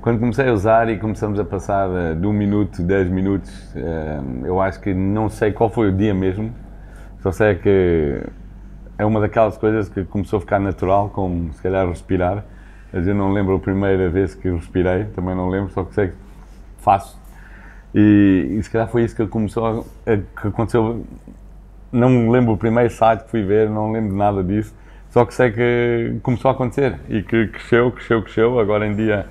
Quando comecei a usar e começamos a passar eh, de um minuto, dez minutos, eh, eu acho que não sei qual foi o dia mesmo, só sei que é uma daquelas coisas que começou a ficar natural, como se calhar respirar. Mas eu não lembro a primeira vez que respirei, também não lembro, só que sei que faço. E, e se calhar foi isso que começou a, que aconteceu. Não lembro o primeiro site que fui ver, não lembro nada disso. Só que sei que começou a acontecer e que cresceu, cresceu, cresceu. Agora em dia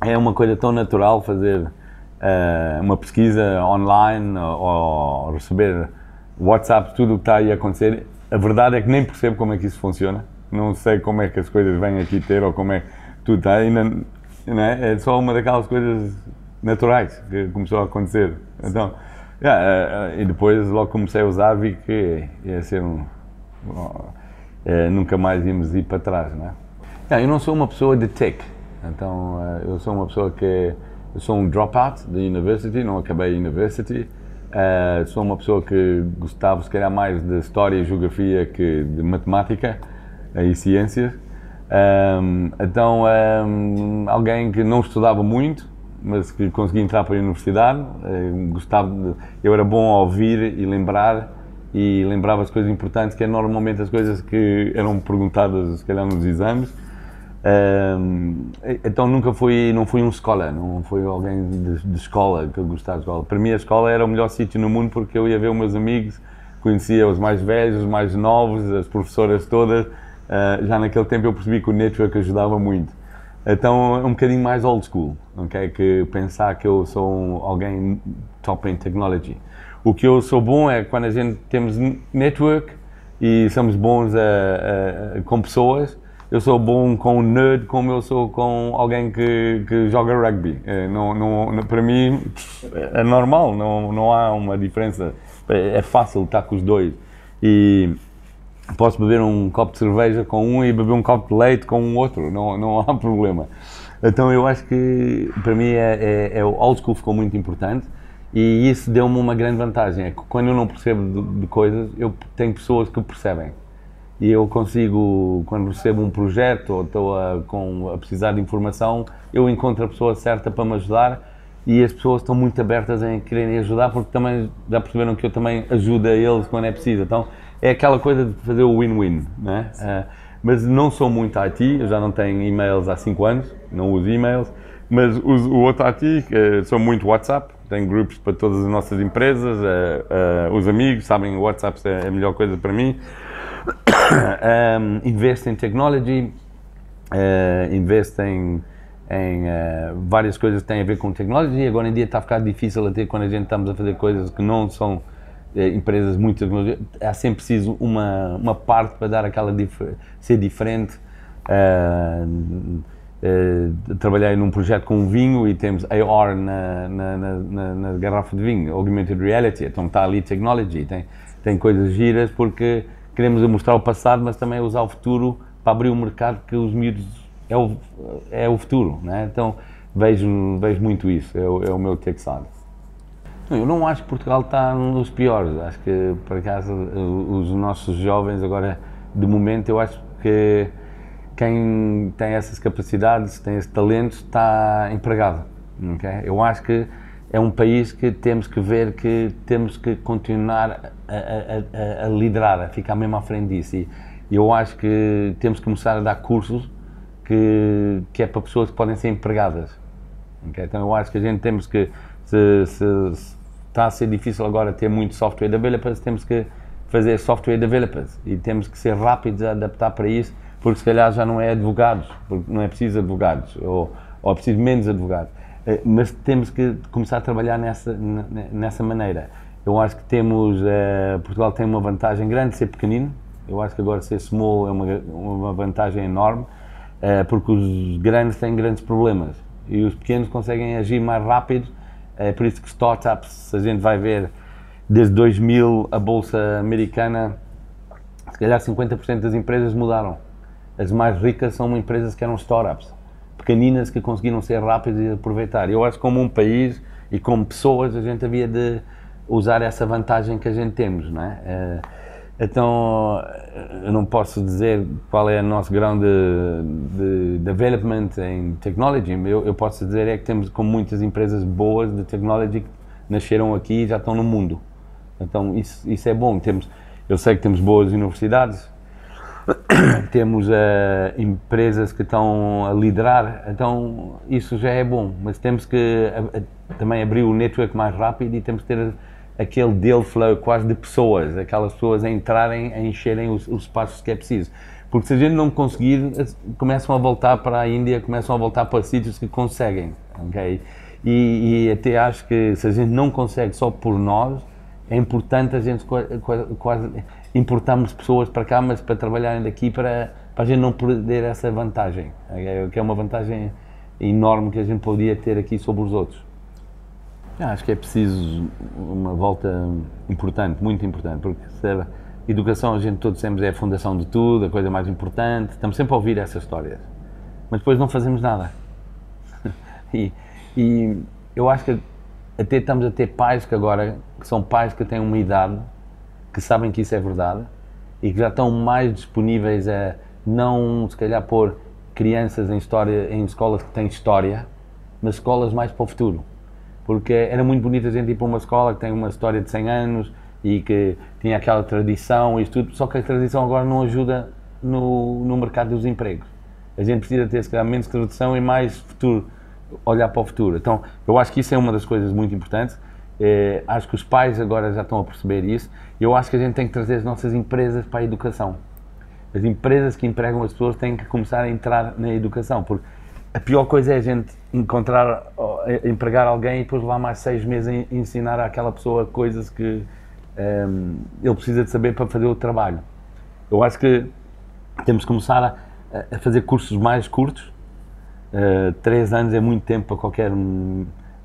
é uma coisa tão natural fazer uh, uma pesquisa online ou, ou receber WhatsApp, tudo o que está aí a acontecer. A verdade é que nem percebo como é que isso funciona. Não sei como é que as coisas vêm aqui ter ou como é que tudo está. Não é? é só uma daquelas coisas naturais que começou a acontecer. Então, yeah, uh, e depois logo comecei a usar vi que ia ser um. Uh, nunca mais íamos ir para trás, não é? Yeah, eu não sou uma pessoa de tech então, eh, eu sou uma pessoa que. Eu sou um dropout da university, não acabei a university. Uh, sou uma pessoa que gostava, se calhar, mais de história e geografia que de matemática e ciências. Um, então, um, alguém que não estudava muito, mas que conseguia entrar para a universidade. Uh, gostava de, eu era bom a ouvir e lembrar, e lembrava as coisas importantes, que é normalmente as coisas que eram perguntadas, se calhar, nos exames então nunca fui, não fui um escola, não fui alguém de, de, escola que eu gostava de escola. Para mim a escola era o melhor sítio no mundo porque eu ia ver os meus amigos, conhecia os mais velhos, os mais novos, as professoras todas. Uh, já naquele tempo eu percebi que o network ajudava muito. Então é um bocadinho mais old school, ok? Que pensar que eu sou um, alguém top em technology. O que eu sou bom é quando a gente temos network e somos bons com pessoas eu sou bom com um nerd como eu sou com alguém que, que joga rugby. É, não, não, para mim é normal, não, não há uma diferença. É, é fácil estar com os dois. E posso beber um copo de cerveja com um e beber um copo de leite com um outro, não, não há problema. Então eu acho que para mim é, é, é o old school ficou muito importante e isso deu-me uma grande vantagem. É que quando eu não percebo de, de coisas, eu tenho pessoas que percebem e eu consigo, quando recebo um projeto ou estou a, com, a precisar de informação, eu encontro a pessoa certa para me ajudar e as pessoas estão muito abertas em quererem ajudar porque também já perceberam que eu também ajudo a eles quando é preciso. Então é aquela coisa de fazer o win-win, né? Uh, mas não sou muito IT, eu já não tenho e-mails há 5 anos, não uso e-mails, mas uso o outro IT, uh, sou muito WhatsApp, tenho grupos para todas as nossas empresas, uh, os amigos sabem o WhatsApp é a melhor coisa para mim um, investe em technology, uh, em, em uh, várias coisas que têm a ver com tecnologia. Agora em dia está a ficar difícil até quando a gente estamos a fazer coisas que não são uh, empresas muito tecnologia. Há sempre preciso uma, uma parte para dar aquela dif ser diferente. Uh, trabalhei num projeto com vinho e temos AR na, na, na, na, garrafa de vinho, Augmented Reality, então está ali technology, tem, tem coisas giras porque queremos mostrar o passado, mas também usar o futuro para abrir o mercado que os miúdos é o, é o futuro, né? Então vejo, vejo muito isso, é o, é o meu side. Eu não acho que Portugal está nos piores, acho que por acaso os nossos jovens agora, de momento, eu acho que quem tem essas capacidades, tem esse talento, está empregado. Okay? Eu acho que é um país que temos que ver que temos que continuar a, a, a, liderar, a ficar mesmo à frente disso. E eu acho que temos que começar a dar cursos que, que é para pessoas que podem ser empregadas. Okay? Então eu acho que a gente temos que, se, se, se está a ser difícil agora ter muito software developers, temos que fazer software developers e temos que ser rápidos a adaptar para isso, porque se calhar já não é advogados, porque não é preciso advogados, ou, ou é preciso menos advogados. Eh, mas temos que começar a trabalhar nessa, nessa maneira. Eu acho que temos, uh, Portugal tem uma vantagem grande de ser pequenino, eu acho que agora ser small é uma, uma vantagem enorme, uh, porque os grandes têm grandes problemas e os pequenos conseguem agir mais rápido É por isso que startups, a gente vai ver desde 2000 a bolsa americana, se calhar 50% das empresas mudaram. As mais ricas são empresas que eram startups, pequeninas que conseguiram ser rápidas e aproveitar. Eu acho que como um país e como pessoas a gente havia de usar essa vantagem que a gente temos, não é? Eh, então, eu não posso dizer qual é o nosso grau de, de development em technology. Eu, eu, posso dizer é que temos como muitas empresas boas de technology que nasceram aqui e já estão no mundo. Então, isso, isso é bom. Temos, eu sei que temos boas universidades, temos uh, empresas que estão a liderar, então isso já é bom. Mas temos que a, a, também abrir o network mais rápido e temos que ter aquele deal flow quase de pessoas, aquelas pessoas a entrarem, a encherem os, os espaços que é preciso. Porque se a gente não conseguir, começam a voltar para a Índia, começam a voltar para sítios que conseguem, ok? E, e até acho que se a gente não consegue só por nós, é importante a gente quase importarmos pessoas para cá, mas para trabalharem daqui, para, para a gente não perder essa vantagem, que é uma vantagem enorme que a gente podia ter aqui sobre os outros. Acho que é preciso uma volta importante, muito importante, porque sabe, educação, a gente todos sempre é a fundação de tudo, a coisa mais importante, estamos sempre a ouvir essas histórias, mas depois não fazemos nada. e, e eu acho que até estamos a ter pais que agora, que são pais que têm uma idade, que sabem que isso é verdade e que já estão mais disponíveis a não, se calhar, pôr crianças em, história, em escolas que têm história, mas escolas mais para o futuro porque era muito bonito a gente ir para uma escola que tem uma história de 100 anos e que tinha aquela tradição e tudo, só que a tradição agora não ajuda no, no mercado dos empregos. A gente precisa ter, se calhar, menos tradição e mais futuro, olhar para o futuro. Então, eu acho que isso é uma das coisas muito importantes. É, acho que os pais agora já estão a perceber isso. Eu acho que a gente tem que trazer as nossas empresas para a educação. As empresas que empregam as pessoas têm que começar a entrar na educação, porque a pior coisa é a gente encontrar, empregar alguém e depois lá mais seis meses a ensinar àquela pessoa coisas que um, ehm, ele precisa de saber para fazer o trabalho. Eu acho que temos que começar a, a fazer cursos mais curtos. Uh, três anos é muito tempo para qualquer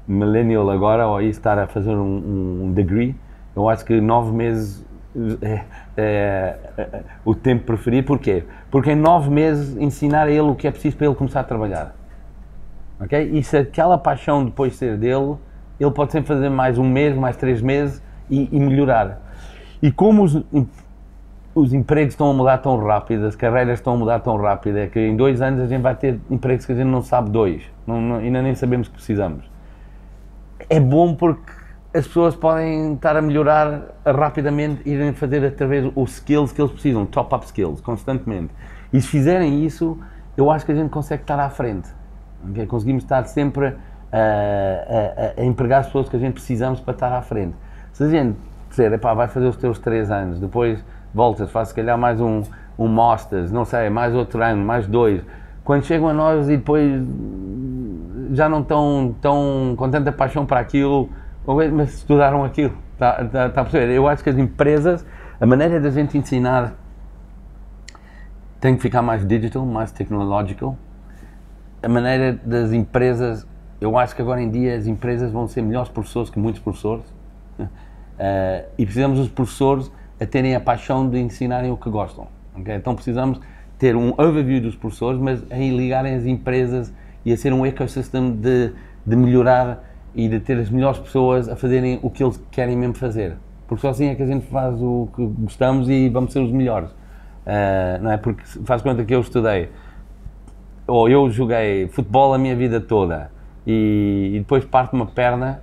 millennial agora, ou aí estar a fazer um, um degree. Eu acho que nove meses é, é, é, o tempo preferido. Porquê? Porque em nove meses ensinar a ele o que é preciso para ele começar a trabalhar. Ok? E se aquela paixão depois ser dele, ele pode sempre fazer mais um mês, mais três meses e, e melhorar. E como os, os empregos estão a mudar tão rápido, as carreiras estão a mudar tão rápido, é que em dois anos a gente vai ter empregos que a gente não sabe dois, não, não, ainda nem sabemos que precisamos. É bom porque as pessoas podem estar a melhorar rapidamente, irem fazer através os skills que eles precisam, top-up skills, constantemente. E se fizerem isso, eu acho que a gente consegue estar à frente. Okay? Conseguimos estar sempre a, a, a, empregar as pessoas que a gente precisamos para estar à frente. Se a gente dizer, epá, vai fazer os teus três anos, depois voltas, faz se calhar mais um, um Masters, não sei, mais outro ano, mais dois. Quando chegam a nós e depois já não estão tão com tanta paixão para aquilo, mas estudaram aquilo. Está, está, está a perceber? Eu acho que as empresas, a maneira da gente ensinar tem que ficar mais digital, mais technological. A maneira das empresas, eu acho que agora em dia as empresas vão ser melhores professores que muitos professores. Uh, e precisamos dos professores a terem a paixão de ensinarem o que gostam. Okay? Então precisamos ter um overview dos professores, mas a ligarem as empresas e a ser um ecossistema de, de melhorar e de ter as melhores pessoas a fazerem o que eles querem mesmo fazer. Porque só assim é que a gente faz o que gostamos e vamos ser os melhores. Uh, não é? Porque faz conta que eu estudei, ou eu joguei futebol a minha vida toda e, e depois parte uma perna,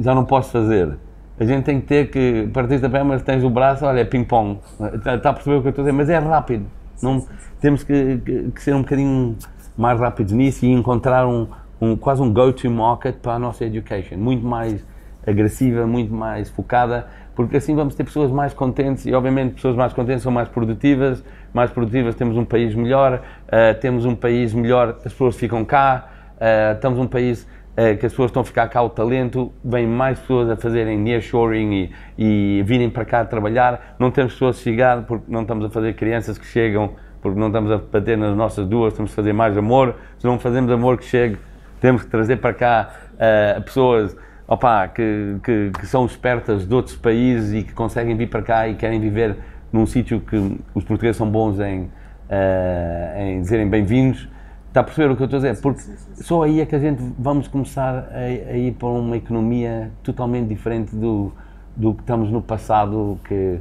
já não posso fazer. A gente tem que ter que, partir da perna, mas tens o braço, olha, ping-pong. Está, está a perceber o que eu estou a dizer? Mas é rápido. Não, temos que, que, que ser um bocadinho mais rápidos nisso e encontrar um, um, quase um go-to-market para a nossa education, muito mais agressiva, muito mais focada, porque assim vamos ter pessoas mais contentes e, obviamente, pessoas mais contentes são mais produtivas, mais produtivas temos um país melhor, uh, temos um país melhor, as pessoas ficam cá, uh, estamos um país uh, que as pessoas estão a ficar cá o talento, vêm mais pessoas a fazerem nearshoring e, e virem para cá trabalhar, não temos pessoas a chegar porque não estamos a fazer crianças que chegam porque não estamos a bater nas nossas duas, estamos a fazer mais amor, se não fazemos amor que chegue temos que trazer para cá uh, pessoas opa, que, que, que, são espertas de outros países e que conseguem vir para cá e querem viver num sítio que os portugueses são bons em, uh, em dizerem bem-vindos. Está a perceber o que eu estou a dizer? Porque só aí é que a gente vamos começar a, a ir para uma economia totalmente diferente do, do que estamos no passado, que,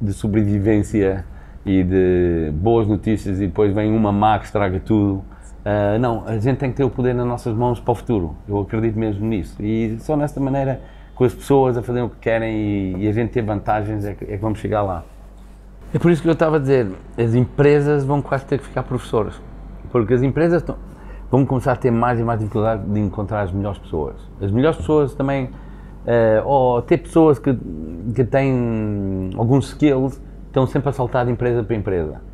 de sobrevivência e de boas notícias e depois vem uma má que estraga tudo. Uh, não, a gente tem que ter o poder nas nossas mãos para o futuro. Eu acredito mesmo nisso. E só nesta maneira, com as pessoas a fazerem o que querem e, e a gente ter vantagens, é que, é que, vamos chegar lá. É por isso que eu estava a dizer: as empresas vão quase ter que ficar professoras. Porque as empresas estão, vão começar a ter mais e mais dificuldade de encontrar as melhores pessoas. As melhores pessoas também, uh, ou ter pessoas que, que têm alguns skills, estão sempre a saltar de empresa para empresa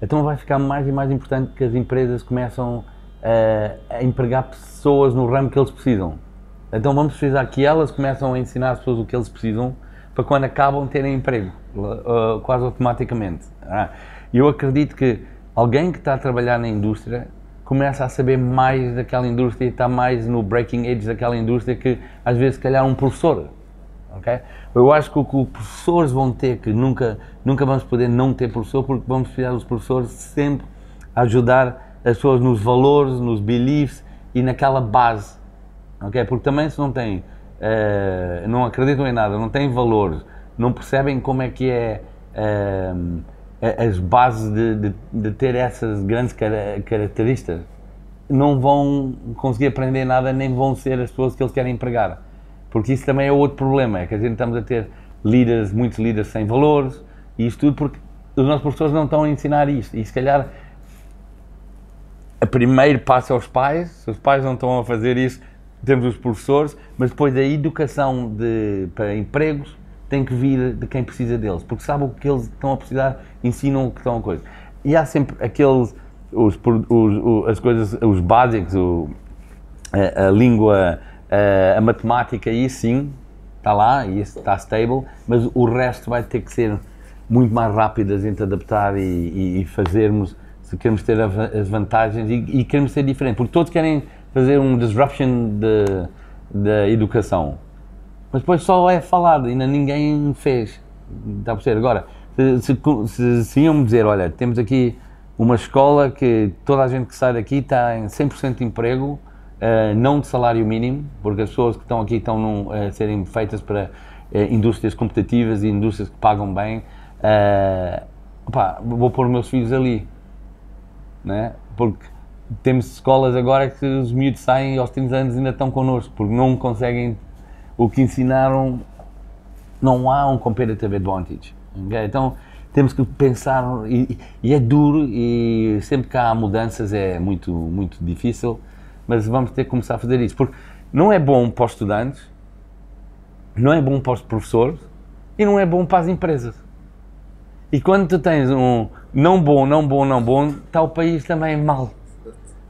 então vai ficar mais e mais importante que as empresas começam a, a empregar pessoas no ramo que eles precisam. Então vamos precisar que elas começam a ensinar as pessoas o que eles precisam para quando acabam terem emprego, uh, quase automaticamente. Ah, eu acredito que alguém que está a trabalhar na indústria começa a saber mais daquela indústria e está mais no breaking edge daquela indústria que às vezes se calhar um professor ok? Eu acho que o que os professores vão ter, que nunca, nunca vamos poder não ter professor, porque vamos precisar dos professores sempre ajudar as pessoas nos valores, nos beliefs e naquela base, ok? Porque também se não têm, uh, não acreditam em nada, não têm valores, não percebem como é que é uh, as bases de, de, de, ter essas grandes características, não vão conseguir aprender nada, nem vão ser as pessoas que eles querem empregar. Porque isso também é outro problema, é que a gente estamos a ter líderes, muitos líderes sem valores, e isto tudo porque os nossos professores não estão a ensinar isto. E se calhar a primeiro passo aos pais, se os pais não estão a fazer isso, temos os professores, mas depois a educação de, para empregos tem que vir de quem precisa deles, porque sabe o que eles estão a precisar, ensinam o que estão a coisa. E há sempre aqueles, os, os, as coisas, os básicos, o, a, a língua Uh, a matemática aí sim está lá e está stable, mas o resto vai ter que ser muito mais rápido a gente adaptar e, e, e fazermos se queremos ter as vantagens e, e, queremos ser diferente, porque todos querem fazer um disruption da educação, mas depois só é falado, ainda ninguém fez. Está a perceber? Agora, se, se, se, se iam-me dizer, olha, temos aqui uma escola que toda a gente que sai daqui está em 100% de emprego, uh, não de salário mínimo, porque as pessoas que estão aqui estão a serem feitas para uh, indústrias competitivas e indústrias que pagam bem. Uh, vou pôr meus filhos ali, né? porque temos escolas agora que os miúdos saem e aos 30 anos ainda estão connosco, porque não conseguem o que ensinaram, não há um competitive advantage. Okay? Então temos que pensar, e, e, é duro, e sempre que há mudanças é muito, muito difícil mas vamos ter que começar a fazer isso, porque não é bom para os estudantes, não é bom para os professores e não é bom para as empresas. E quando tu tens um não bom, não bom, não bom, está o país também mal.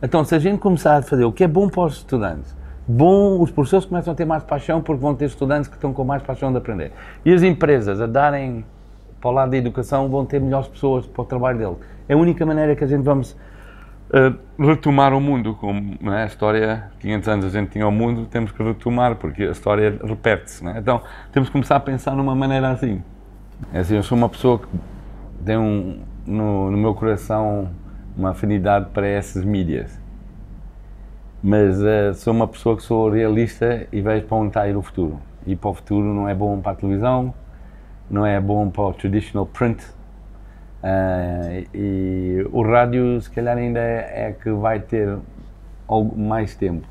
Então, se a gente começar a fazer o que é bom para os estudantes, bom, os professores começam a ter mais paixão porque vão ter estudantes que estão com mais paixão de aprender. E as empresas a darem para o lado da educação vão ter melhores pessoas para o trabalho deles. É a única maneira que a gente vamos uh, retomar o mundo, como é? a história, 500 anos a gente tinha o mundo, temos que retomar, porque a história repete-se. É? Então temos que começar a pensar numa maneira assim. É assim, eu sou uma pessoa que tem um, no, no meu coração uma afinidade para essas mídias. Mas uh, sou uma pessoa que sou realista e vejo para onde está a ir o futuro. E para o futuro não é bom para a televisão, não é bom para o traditional print, Uh, e o rádio, se calhar, ainda é, é, que vai ter algo mais tempo.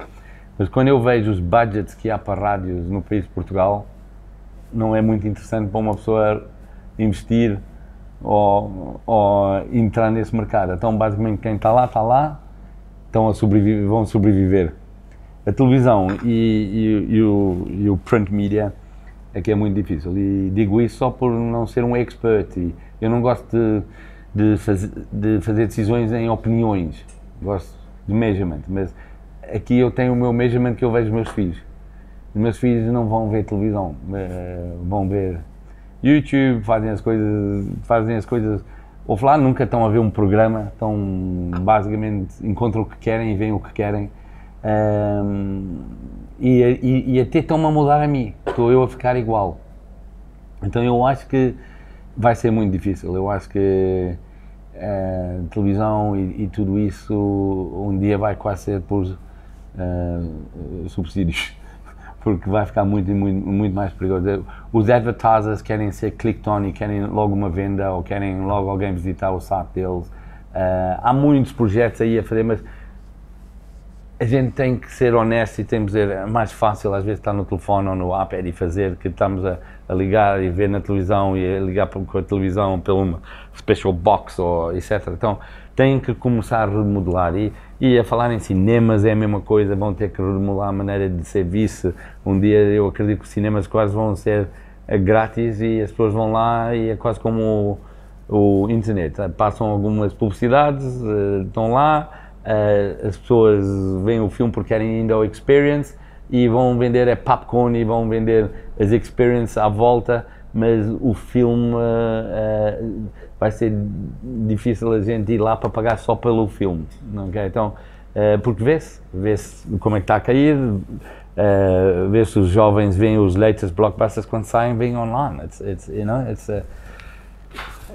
Mas quando eu vejo os budgets que há para rádios no país de Portugal, não é muito interessante para uma pessoa investir ou, ou entrar nesse mercado. Então, basicamente, quem está lá, está lá, estão a sobreviver, vão sobreviver. A televisão e, e, e, o, e o print media é que é muito difícil. E digo isso só por não ser um expert. E, eu não gosto de, de, faz, de fazer decisões em opiniões. Gosto de measurement. Mas aqui eu tenho o meu measurement que eu vejo os meus filhos. Os meus filhos não vão ver televisão, eh, vão ver YouTube, fazem as coisas, fazem as coisas offline, nunca estão a ver um programa, estão basicamente encontram o que querem e veem o que querem. Um, e, e, e até estão-me a mudar a mim, estou eu a ficar igual. Então eu acho que vai ser muito difícil. Eu acho que eh, televisão e, e, tudo isso um dia vai quase ser por uh, subsídios, porque vai ficar muito, muito, muito mais perigoso. Os advertisers querem ser click-on e querem logo uma venda ou querem logo alguém visitar o site deles. Uh, há muitos projetos aí a fazer, mas a gente tem que ser honesto e temos que dizer, é mais fácil às vezes estar no telefone ou no iPad e fazer que estamos a, a ligar e ver na televisão e ligar com a televisão pelo uma special box ou etc. Então tem que começar a remodelar e, e a falar em cinemas é a mesma coisa, vão ter que remodelar a maneira de ser vice. Um dia eu acredito que os cinemas quase vão ser eh, grátis e as pessoas vão lá e é quase como o, o internet. Passam algumas publicidades, eh, estão lá Uh, as pessoas veem o filme porque querem ainda o experience e vão vender é popcorn e vão vender as experiences à volta, mas o filme uh, uh, vai ser difícil a gente ir lá para pagar só pelo filme. Okay? Então, porque vê-se, vê-se como é que está a cair, vê-se os jovens veem os latest blockbusters quando saem, vêm online. It's, it's, you know, it's, é,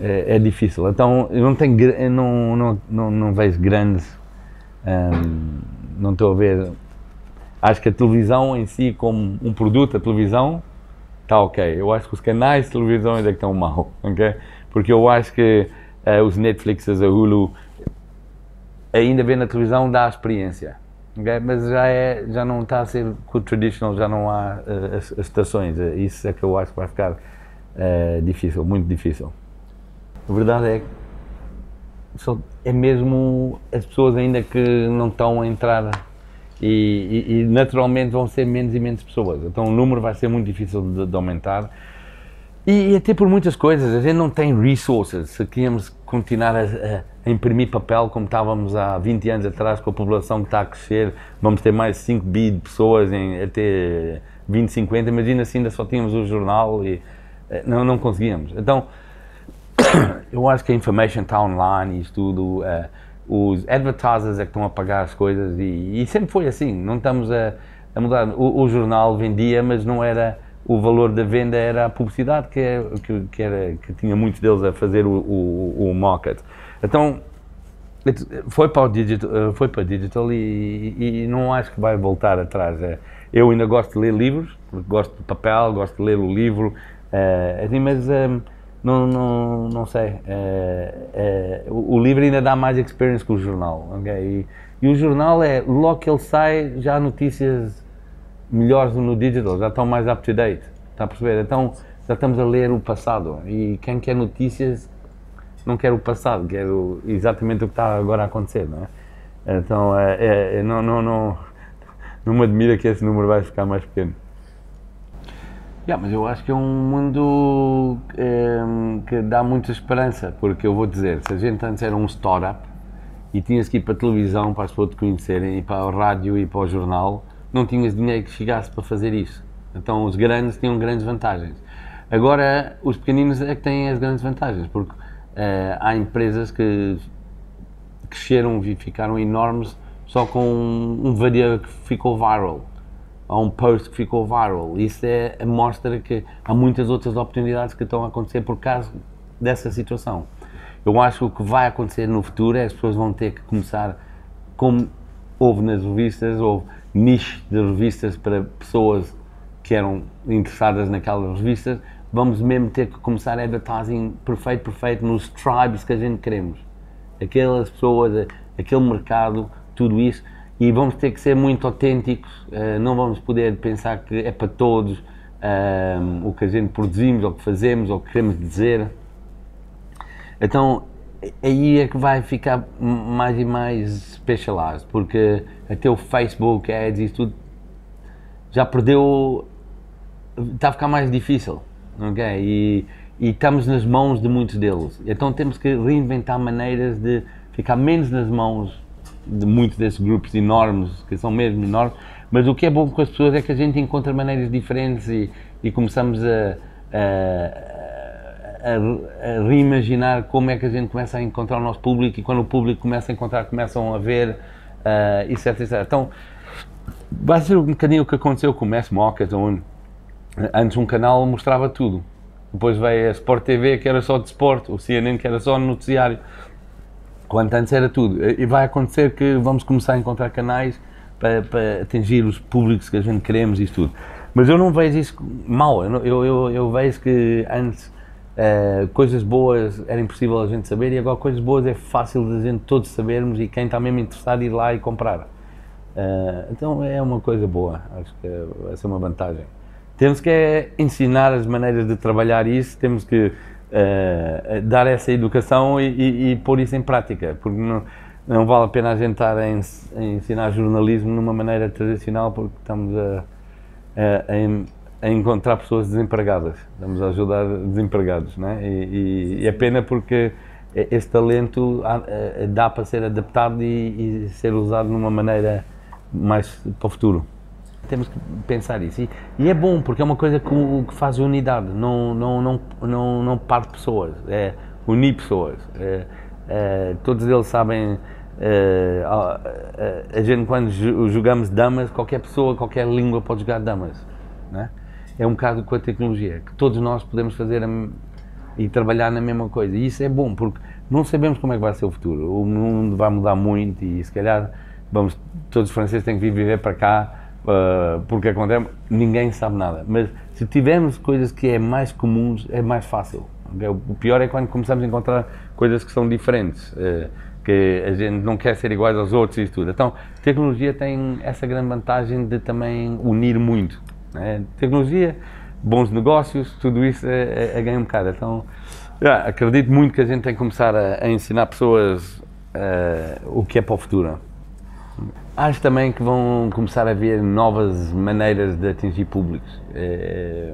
é, difícil. Então, eu não, tenho, eu não, não, não, não vejo grandes um, não estou a ver. Acho que a televisão em si, como um produto, a televisão, está ok. Eu acho que os canais de televisão ainda estão mal, ok? Porque eu acho que uh, os Netflix, a Hulu, ainda ver na televisão dá a experiência. Mas já, é, já não está a ser com o traditional, já não há uh, as, as, estações. Isso é que eu acho que vai ficar uh, difícil, muito difícil. A verdade é que só é mesmo as pessoas ainda que não estão a entrar e, e, naturalmente vão ser menos e menos pessoas. Então o número vai ser muito difícil de, de aumentar. E, e, até por muitas coisas, a gente não tem resources. Se queríamos continuar a, a, imprimir papel como estávamos há 20 anos atrás, com a população que está a crescer, vamos ter mais 5 bi de pessoas em até 2050. Imagina se ainda só tínhamos o jornal e eh, não, não conseguíamos. Então eu acho que a information está online e tudo. Uh, os advertisers é que estão a pagar as coisas e, e sempre foi assim. Não estamos a, a mudar. O, o, jornal vendia, mas não era o valor da venda era a publicidade que, é, que, que era que tinha muitos deles a fazer o, o, o market. Então foi para o digital, eh, foi para digital e, e, não acho que vai voltar atrás. É, eu ainda gosto de ler livros, gosto de papel, gosto de ler o livro, uh, assim, mas um, não, não, não sei. É, é, o, o, livro ainda dá mais experience que o jornal. Okay? E, e, o jornal é, logo que ele sai, já há notícias melhores no digital, já estão mais up to date. Está a perceber? Então já estamos a ler o passado. E quem quer notícias não quer o passado, quer o, exatamente o que está agora a acontecer. Não é? Então é, é, é não, não, não, não me admira que esse número vai ficar mais pequeno. Yeah, mas eu acho que é um mundo é, que dá muita esperança, porque eu vou dizer, se a gente antes era um startup e tinhas que ir para a televisão para as pessoas te conhecerem, e para o rádio e para o jornal, não tinhas dinheiro que chegasse para fazer isso. Então os grandes tinham grandes vantagens. Agora os pequeninos é que têm as grandes vantagens, porque é, há empresas que cresceram e ficaram enormes só com um, um vídeo que ficou viral a um post que ficou viral. Isso é, mostra que há muitas outras oportunidades que estão a acontecer por causa dessa situação. Eu acho que o que vai acontecer no futuro é que as pessoas vão ter que começar, como houve nas revistas, houve nichos de revistas para pessoas que eram interessadas naquelas revistas, vamos mesmo ter que começar a advertising perfeito, perfeito nos tribes que a gente queremos. Aquelas pessoas, aquele mercado, tudo isso e vamos ter que ser muito autênticos, uh, não vamos poder pensar que é para todos uh, o que a gente produzimos, ou que fazemos, ou que queremos dizer. Então aí é que vai ficar mais e mais specialized, porque até o Facebook, ads e tudo já perdeu, está a ficar mais difícil, ok? E, e estamos nas mãos de muitos deles. Então temos que reinventar maneiras de ficar menos nas mãos de muitos desses grupos enormes, que são mesmo enormes, mas o que é bom com as pessoas é que a gente encontra maneiras diferentes e, e começamos a, a, a, a, reimaginar como é que a gente começa a encontrar o nosso público e quando o público começa a encontrar, começam a ver uh, etc, etc. Então, vai ser um bocadinho o que aconteceu com o Mass Market, onde antes um canal mostrava tudo. Depois veio a Sport TV, que era só de esporte, o CNN, que era só no noticiário. Quanto antes era tudo. E vai acontecer que vamos começar a encontrar canais para, para atingir os públicos que a gente queremos e tudo. Mas eu não vejo isso mal. Eu, eu, eu vejo que antes uh, coisas boas era impossível a gente saber e agora coisas boas é fácil de a gente todos sabermos e quem está mesmo interessado ir lá e comprar. Uh, então é uma coisa boa. Acho que vai ser uma vantagem. Temos que é ensinar as maneiras de trabalhar isso, temos que uh, dar essa educação e, e, e, pôr isso em prática, porque não, não vale a pena a gente estar a, ensinar jornalismo numa maneira tradicional, porque estamos a, a, a encontrar pessoas desempregadas, estamos a ajudar desempregados, né? e, e é pena porque esse talento dá para ser adaptado e, e ser usado numa maneira mais para o futuro temos que pensar isso. E, e, é bom, porque é uma coisa que, que faz unidade, não, não, não, não, não parte pessoas, é unir pessoas. É, é, todos eles sabem. É, a, a, gente, quando jogamos damas, qualquer pessoa, qualquer língua pode jogar damas. Né? É um bocado com a tecnologia, que todos nós podemos fazer a, e trabalhar na mesma coisa. E isso é bom, porque não sabemos como é que vai ser o futuro. O mundo vai mudar muito e se calhar vamos, todos os franceses têm que vir viver para cá uh, porque acontece, ninguém sabe nada. Mas se tivermos coisas que é mais comuns, é mais fácil. O pior é quando começamos a encontrar coisas que são diferentes, uh, que a gente não quer ser iguais aos outros e tudo. Então, tecnologia tem essa grande vantagem de também unir muito. Né? Tecnologia, bons negócios, tudo isso é, é, é um bocado. Então, yeah, acredito muito que a gente tem que começar a, a ensinar pessoas uh, o que é para o futuro. Acho também que vão começar a haver novas maneiras de atingir públicos. É,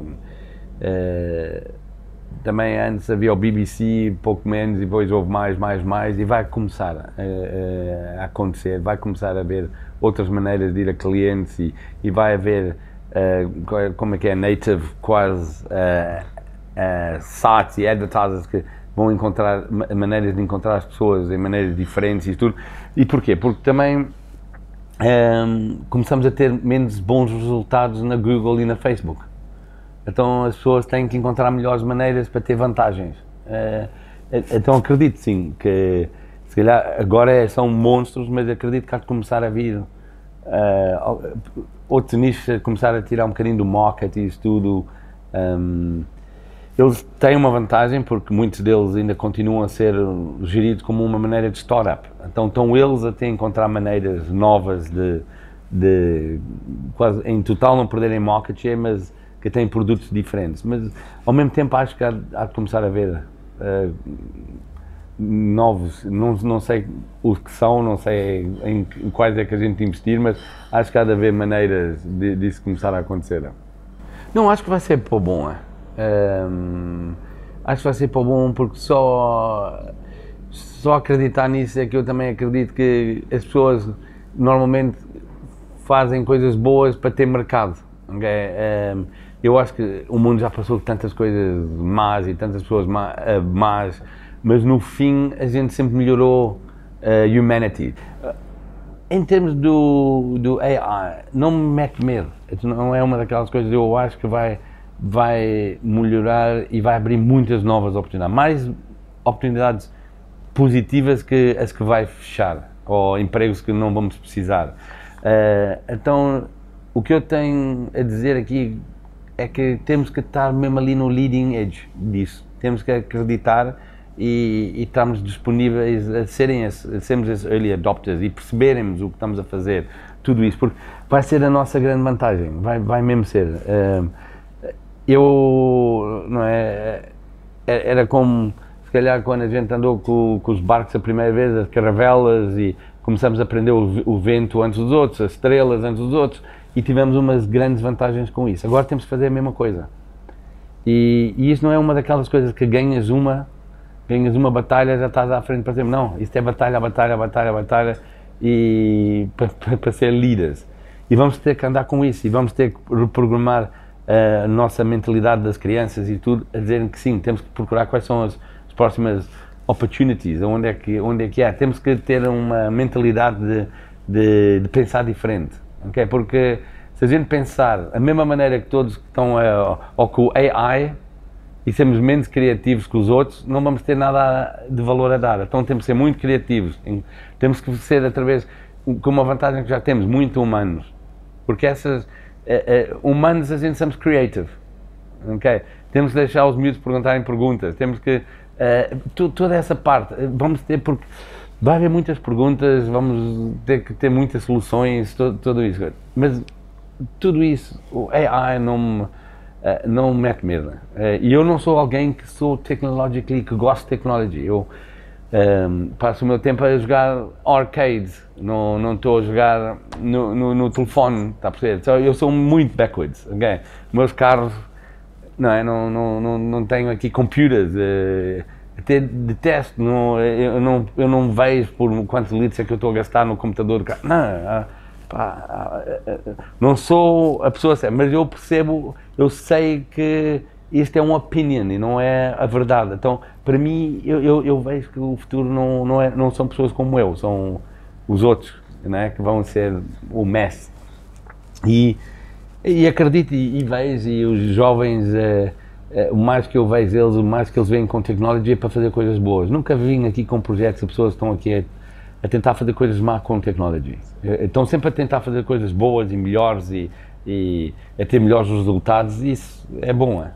é, também antes havia o BBC, pouco menos, e depois houve mais, mais, mais, e vai começar a, a acontecer, vai começar a haver outras maneiras de ir a clientes e, e vai haver, uh, como é que é, native quase uh, uh, sites e advertisers que vão encontrar maneiras de encontrar as pessoas em maneiras diferentes e tudo. E porquê? Porque também um, começamos a ter menos bons resultados na Google e na Facebook. Então as pessoas têm que encontrar melhores maneiras para ter vantagens. Uh, então acredito sim que se calhar agora é, são monstros, mas acredito que há de começar a vir uh, outros nichos a começar a tirar um bocadinho do market e isso tudo. Um, eles têm uma vantagem porque muitos deles ainda continuam a ser geridos como uma maneira de startup. Então estão eles a ter encontrar maneiras novas de, de quase em total não perderem market share, mas que têm produtos diferentes. Mas ao mesmo tempo acho que há, há de começar a ver uh, novos, não, não sei os que são, não sei em, quais é que a gente investir, mas acho que há de haver maneiras de, disso começar a acontecer. Não, acho que vai ser para bom. É? Um, acho que vai ser para o bom porque só, só acreditar nisso é que eu também acredito que as pessoas normalmente fazem coisas boas para ter mercado. Okay? Um, eu acho que o mundo já passou por tantas coisas más e tantas pessoas ah, más, mas no fim a gente sempre melhorou a uh, humanity. Uh, em termos do, do AI, não me mete medo. Não é uma daquelas coisas que eu acho que vai vai melhorar e vai abrir muitas novas oportunidades, mais oportunidades positivas que as que vai fechar, ou empregos que não vamos precisar. Uh, então, o que eu tenho a dizer aqui é que temos que estar mesmo ali no leading edge disso, temos que acreditar e, e estamos disponíveis a serem a sermos esses early adopters e percebermos o que estamos a fazer, tudo isso, porque vai ser a nossa grande vantagem, vai, vai mesmo ser. Uh, eu, não é, é, era como, se calhar, quando a gente andou com, com os barcos a primeira vez, as caravelas, e começamos a aprender o, o, vento antes dos outros, as estrelas antes dos outros, e tivemos umas grandes vantagens com isso. Agora temos que fazer a mesma coisa. E, e isso não é uma daquelas coisas que ganhas uma, ganhas uma batalha, já estás à frente para sempre. Não, isto é batalha, batalha, batalha, batalha, e para, para, para ser líderes. E vamos ter que andar com isso, e vamos ter que reprogramar a nossa mentalidade das crianças e tudo, a dizerem que sim, temos que procurar quais são as, as próximas opportunities, onde é, que, onde é que há. Temos que ter uma mentalidade de, de, de pensar diferente. ok? Porque se a gente pensar a mesma maneira que todos estão a, ou com o AI e sermos menos criativos que os outros, não vamos ter nada de valor a dar. Então temos que ser muito criativos, temos que ser através, com uma vantagem que já temos, muito humanos. Porque essas, humanos a gente somos creative, ok? Temos que deixar os miúdos perguntarem perguntas, temos que, uh, toda essa parte, vamos ter, porque vai haver muitas perguntas, vamos ter que ter muitas soluções, todo, tudo isso. Mas tudo isso, o AI não me uh, não me mete medo. Uh, e eu não sou alguém que sou technologically, que gosto de tecnologia. Eu um, passo o meu tempo a jogar arcade, não, não estou a jogar no, no, no telefone, está a perceber? So, eu sou muito backwards, ok? Meus carros, não é? Não, não, não, não tenho aqui computers. Uh, até detesto, não, eu, não, eu não vejo por quantos litros é que eu estou a gastar no computador. Não, pá, não sou a pessoa certa, mas eu percebo, eu sei que isto é uma opinion e não é a verdade. Então, para mim, eu, eu, eu vejo que o futuro não, não, é, não são pessoas como eu, são os outros né, que vão ser o mess. E, e acredito e, e vejo, e os jovens, eh, eh, o mais que eu vejo eles, o mais que eles vêm com tecnologia é para fazer coisas boas. Nunca vim aqui com projetos de pessoas estão aqui a a tentar fazer coisas má com tecnologia. Estão sempre a tentar fazer coisas boas e melhores e, e a ter melhores resultados isso é bom, é?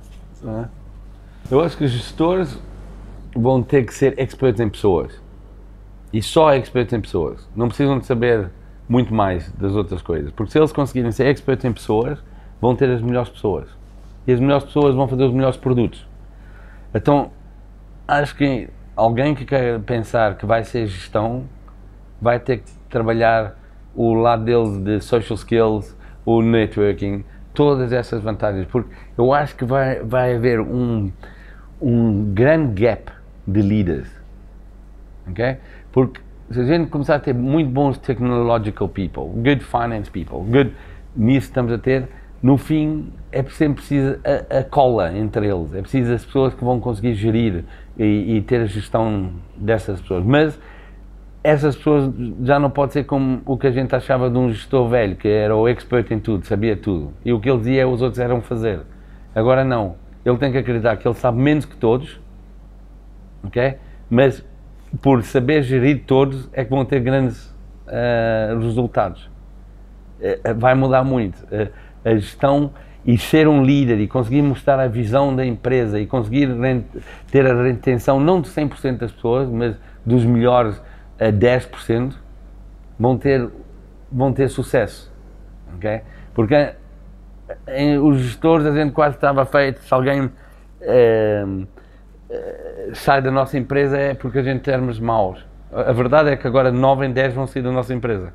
é? Eu acho que os gestores vão ter que ser experts em pessoas. E só experts em pessoas. Não precisam de saber muito mais das outras coisas. Porque se eles conseguirem ser experts em pessoas, vão ter as melhores pessoas. E as melhores pessoas vão fazer os melhores produtos. Então, acho que alguém que quer pensar que vai ser gestão vai ter que trabalhar o lado deles de social skills, o networking, todas essas vantagens, porque eu acho que vai, vai haver um, um grande gap de leaders? Porque se a gente começar a ter muito bons technological people, good finance people, good, nisso estamos a ter, no fim é sempre preciso a, a, cola entre eles, é preciso as pessoas que vão conseguir gerir e, e ter a gestão dessas pessoas, mas essas pessoas já não pode ser como o que a gente achava de um gestor velho, que era o expert em tudo, sabia tudo. E o que ele dizia os outros eram fazer. Agora não. Ele tem que acreditar que ele sabe menos que todos, ok? Mas por saber gerir todos é que vão ter grandes uh, resultados. Uh, vai mudar muito. Uh, a gestão e ser um líder e conseguir mostrar a visão da empresa e conseguir ter a retenção não de 100% das pessoas, mas dos melhores a 10% vão ter, vão ter sucesso. Okay? Porque em, os gestores a gente quase estava feito, se alguém sai da nossa empresa é porque a gente termos maus. A verdade é que agora 9 em 10 vão sair da nossa empresa.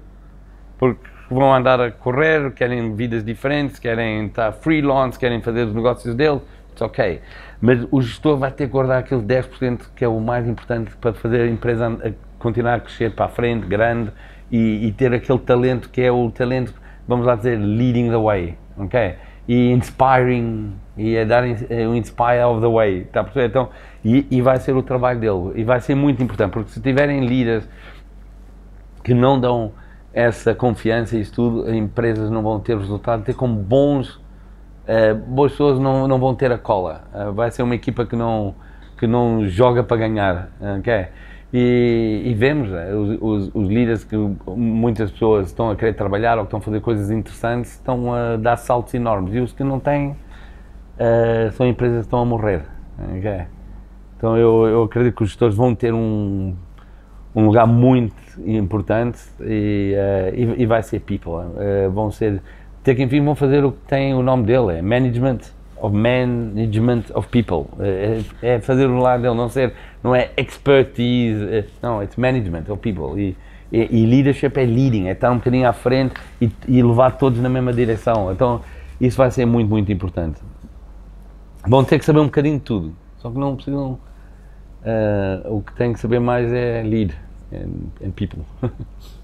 Porque vão andar a correr, querem vidas diferentes, querem estar freelance, querem fazer os negócios deles, it's ok. Mas o gestor vai ter que guardar aquele 10% que é o mais importante para fazer a empresa continuar a crescer para a frente, grande, e, e, ter aquele talento que é o talento, vamos lá dizer, leading the way, ok? E inspiring, e a dar o inspire of the way, está a perceber? Então, e, e, vai ser o trabalho dele, e vai ser muito importante, porque se tiverem líderes que não dão essa confiança e isso tudo, as empresas não vão ter resultado, ter como bons, uh, boas pessoas não, não vão ter a cola, uh, vai ser uma equipa que não, que não joga para ganhar, ok? E, e vemos né, os, os, os, líderes que muitas pessoas estão a querer trabalhar ou que estão a fazer coisas interessantes estão a dar saltos enormes e os que não têm uh, são empresas que estão a morrer. Okay? Então eu, eu acredito que os gestores vão ter um, um lugar muito importante e, uh, e, e, vai ser people. Uh, vão ser, até que enfim vão fazer o que tem o nome dele, é management of management of people. É, é fazer o lado dele, não ser, não é expertise, é, não, it's management of people. E, e, e, leadership é leading, é estar um bocadinho à frente e, e, levar todos na mesma direção. Então, isso vai ser muito, muito importante. Vão ter que saber um bocadinho de tudo, só que não precisam. Uh, o que têm que saber mais é lead and, and people.